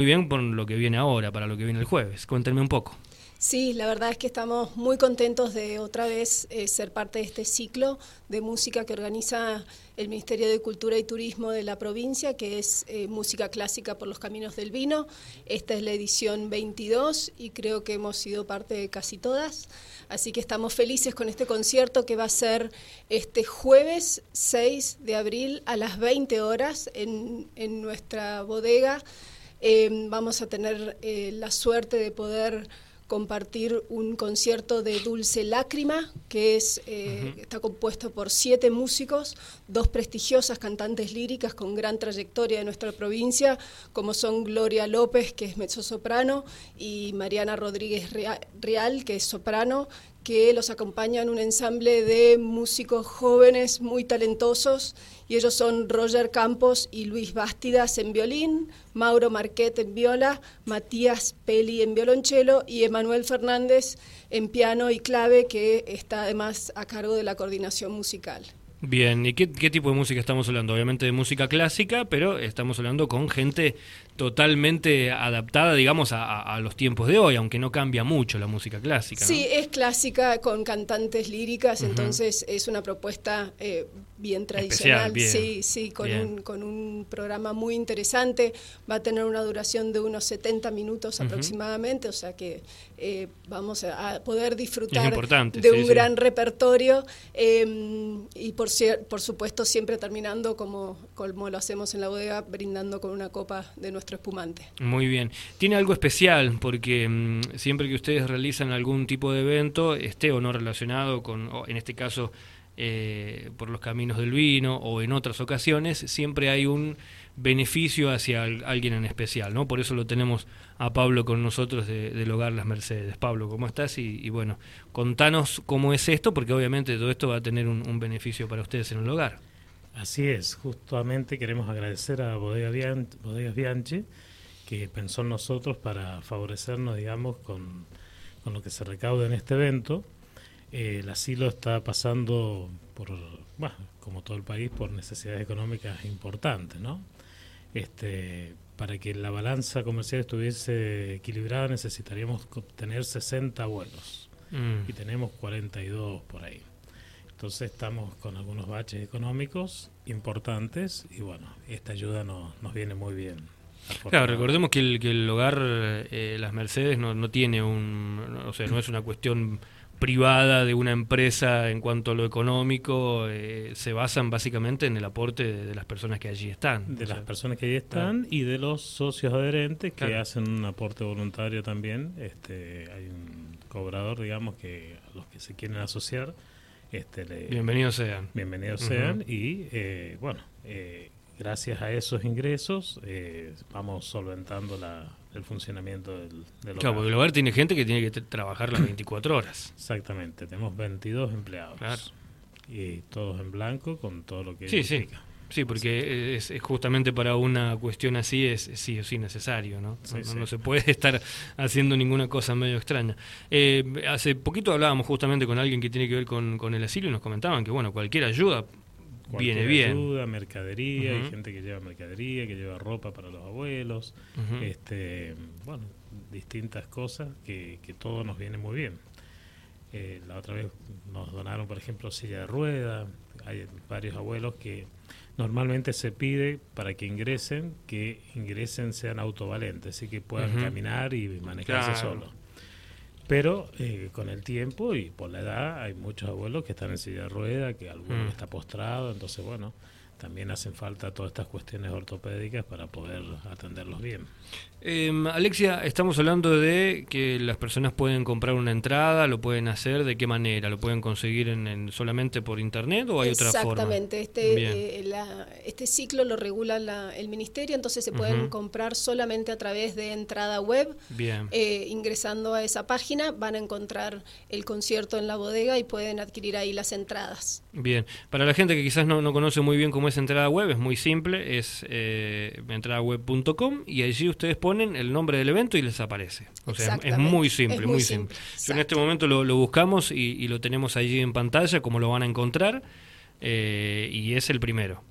muy bien por lo que viene ahora, para lo que viene el jueves. Cuéntenme un poco. Sí, la verdad es que estamos muy contentos de otra vez eh, ser parte de este ciclo de música que organiza el Ministerio de Cultura y Turismo de la provincia, que es eh, Música Clásica por los Caminos del Vino. Esta es la edición 22 y creo que hemos sido parte de casi todas. Así que estamos felices con este concierto que va a ser este jueves 6 de abril a las 20 horas en, en nuestra bodega. Eh, vamos a tener la suerte de poder compartir un concierto de Dulce Lágrima, que es, eh, está compuesto por siete músicos, dos prestigiosas cantantes líricas con gran trayectoria de nuestra provincia, como son Gloria López, que es mezzosoprano, y Mariana Rodríguez Real, que es soprano, que los acompañan un ensamble de músicos jóvenes muy talentosos y ellos son Roger Campos y Luis Bastidas en violín, Mauro Marquet en viola, Matías Peli en violonchelo y Emanuel Fernández en piano y clave que está además a cargo de la coordinación musical. Bien, ¿y qué, tipo de música estamos hablando? Obviamente de música clásica, pero estamos hablando con gente totalmente adaptada, digamos, a, los tiempos de hoy, aunque no cambia mucho la música clásica. Sí, es clásica con cantantes líricas, entonces es una propuesta eh, bien tradicional. sí, sí, con un, con un programa muy interesante. Va a tener una duración de unos 70 minutos aproximadamente, o sea que eh, vamos a poder disfrutar de un gran repertorio em, y por, por supuesto siempre terminando como, como lo hacemos en la bodega, brindando con una copa de nuestro espumante. Muy bien. Tiene algo especial porque mm, siempre que ustedes realizan algún tipo de evento, esté o no relacionado con, en este caso, eh, por los caminos del vino o en otras ocasiones, siempre hay un beneficio hacia alguien en especial, ¿no? Por eso lo tenemos a Pablo con nosotros de, del Hogar Las Mercedes. Pablo, ¿cómo estás? Y, bueno, contanos cómo es esto, porque obviamente todo esto va a tener un, beneficio para ustedes en el hogar. Así es, justamente queremos agradecer a Bodega Bodegas Bianchi, que pensó en nosotros para favorecernos, digamos, con, con lo que se recauda en este evento el asilo está pasando por, bueno, como todo el país, por necesidades económicas importantes, ¿no? Este, para que la balanza comercial estuviese equilibrada necesitaríamos tener 60 vuelos mm. y tenemos 42 por ahí. Entonces estamos con algunos baches económicos importantes y bueno, esta ayuda nos viene muy bien. Claro, recordemos que el, que el hogar, eh, las Mercedes, no, no tiene un, o sea, no es una cuestión privada de una empresa en cuanto a lo económico eh, se basan básicamente en el aporte de, las personas que allí están. De las personas que allí están y de los socios adherentes que hacen un aporte voluntario también. Este, hay un cobrador, digamos, que a los que se quieren asociar. Este, bienvenidos sean. Bienvenidos sean y eh, bueno, eh, gracias a esos ingresos vamos solventando la, el funcionamiento del, del Claro, porque el hogar tiene gente que tiene que trabajar las 24 horas. Exactamente, tenemos 22 empleados. Claro. Y todos en blanco con todo lo que sí, Sí. Sí, porque es, justamente para una cuestión así es sí o sí necesario, ¿no? no, se puede estar haciendo ninguna cosa medio extraña. Eh, hace poquito hablábamos justamente con alguien que tiene que ver con, con el asilo y nos comentaban que, bueno, cualquier ayuda viene bien. ayuda, mercadería, hay gente que lleva mercadería, que lleva ropa para los abuelos, este, bueno, distintas cosas que, que todo nos viene muy bien. Eh, la otra vez nos donaron, por ejemplo, silla de rueda. Hay varios abuelos que normalmente se pide para que ingresen, que ingresen sean autovalentes, así que puedan caminar y manejarse solos. Pero eh, con el tiempo y por la edad hay muchos abuelos que están en silla de rueda, que alguno mm. está postrado, entonces bueno, también hacen falta todas estas cuestiones ortopédicas para poder atenderlos bien. Em, Alexia, estamos hablando de que las personas pueden comprar una entrada, lo pueden hacer, ¿de qué manera? ¿Lo pueden conseguir en, solamente por internet o hay otra forma? Exactamente, este, eh, este ciclo lo regula el ministerio, entonces se pueden comprar solamente a través de entrada web. Bien. Eh, ingresando a esa página van a encontrar el concierto en la bodega y pueden adquirir ahí las entradas. Bien, para la gente que quizás no, conoce muy bien cómo es entrada web, es muy simple, es eh, entradaweb.com y allí ustedes ponen el nombre del evento y les aparece. O sea, es muy simple, muy, simple. Yo en este momento lo, buscamos y, lo tenemos allí en pantalla, como lo van a encontrar, eh, y es el primero.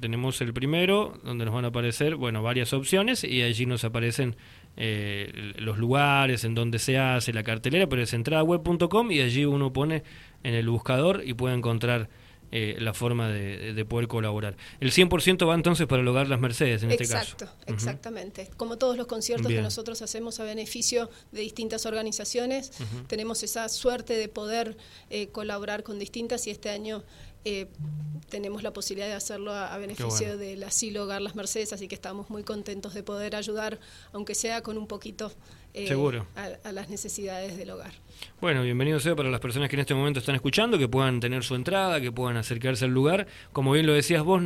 tenemos el primero, donde nos van a aparecer, bueno, varias opciones y allí nos aparecen eh, los lugares en donde se hace la cartelera, pero es entradaweb.com y allí uno pone en el buscador y puede encontrar eh, la forma de, poder colaborar. El 100% va entonces para el hogar Las Mercedes en este caso. Exacto, exactamente. Como todos los conciertos que nosotros hacemos a beneficio de distintas organizaciones, tenemos esa suerte de poder eh, colaborar con distintas y este año eh, tenemos la posibilidad de hacerlo a, beneficio del asilo Hogar Las Mercedes, así que estamos muy contentos de poder ayudar, aunque sea con un poquito eh, Seguro. A, las necesidades del hogar. Bueno, bienvenido sea para las personas que en este momento están escuchando, que puedan tener su entrada, que puedan acercarse al lugar. Como bien lo decías vos,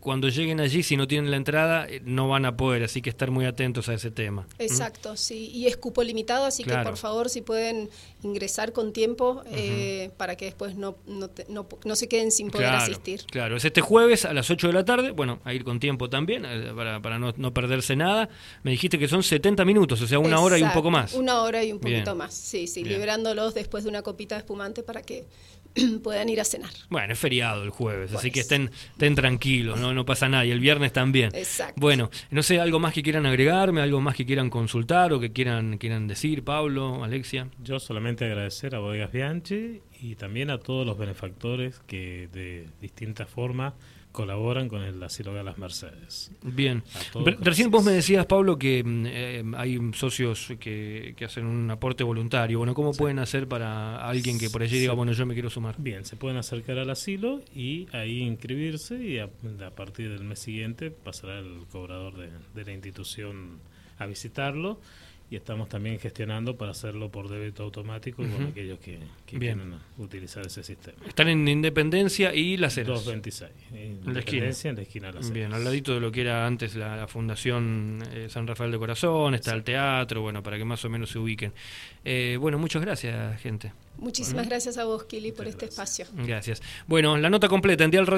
cuando lleguen allí, si no tienen la entrada, eh, no van a poder, así que estar muy atentos a ese tema. ¿Mm? Exacto, sí, y es cupo limitado, así que por favor, si pueden ingresar con tiempo eh, para que después no, no, no, se queden sin poder asistir. Claro, es este jueves a las 8 de la tarde, bueno, a ir con tiempo también, para, para no, perderse nada. Me dijiste que son 70 minutos, o sea, una hora y un poco más. Una hora y un poquito más, sí, sí, liberándolos después de una copita de espumante para que puedan ir a cenar. Bueno, es feriado el jueves, así que estén, estén tranquilos, ¿no? no pasa nada. Y el viernes también. Exacto. Bueno, no sé, algo más que quieran agregarme, algo más que quieran consultar o que quieran, quieran decir, Pablo, Alexia. Yo solamente agradecer a Bodegas Bianchi y también a todos los benefactores que de distintas formas colaboran con el asilo de las Mercedes. Bien. Recién vos me decías, Pablo, que mm, eh, hay socios que, hacen un aporte voluntario. Bueno, ¿cómo pueden hacer para alguien que por allí diga, bueno, yo me quiero sumar? Bien, se pueden acercar al asilo y ahí inscribirse y a, partir del mes siguiente pasará el cobrador de, de la institución a visitarlo y estamos también gestionando para hacerlo por débito automático con aquellos que, quieran utilizar ese sistema. Están en Independencia y Las Heras. 226. Independencia en la esquina de Las Bien, al ladito de lo que era antes la, Fundación eh, San Rafael de Corazón, está el teatro, bueno, para que más o menos se ubiquen. Eh, bueno, muchas gracias, gente. Muchísimas gracias a vos, Kili, por este espacio. Gracias. Bueno, la nota completa en Dial Radio.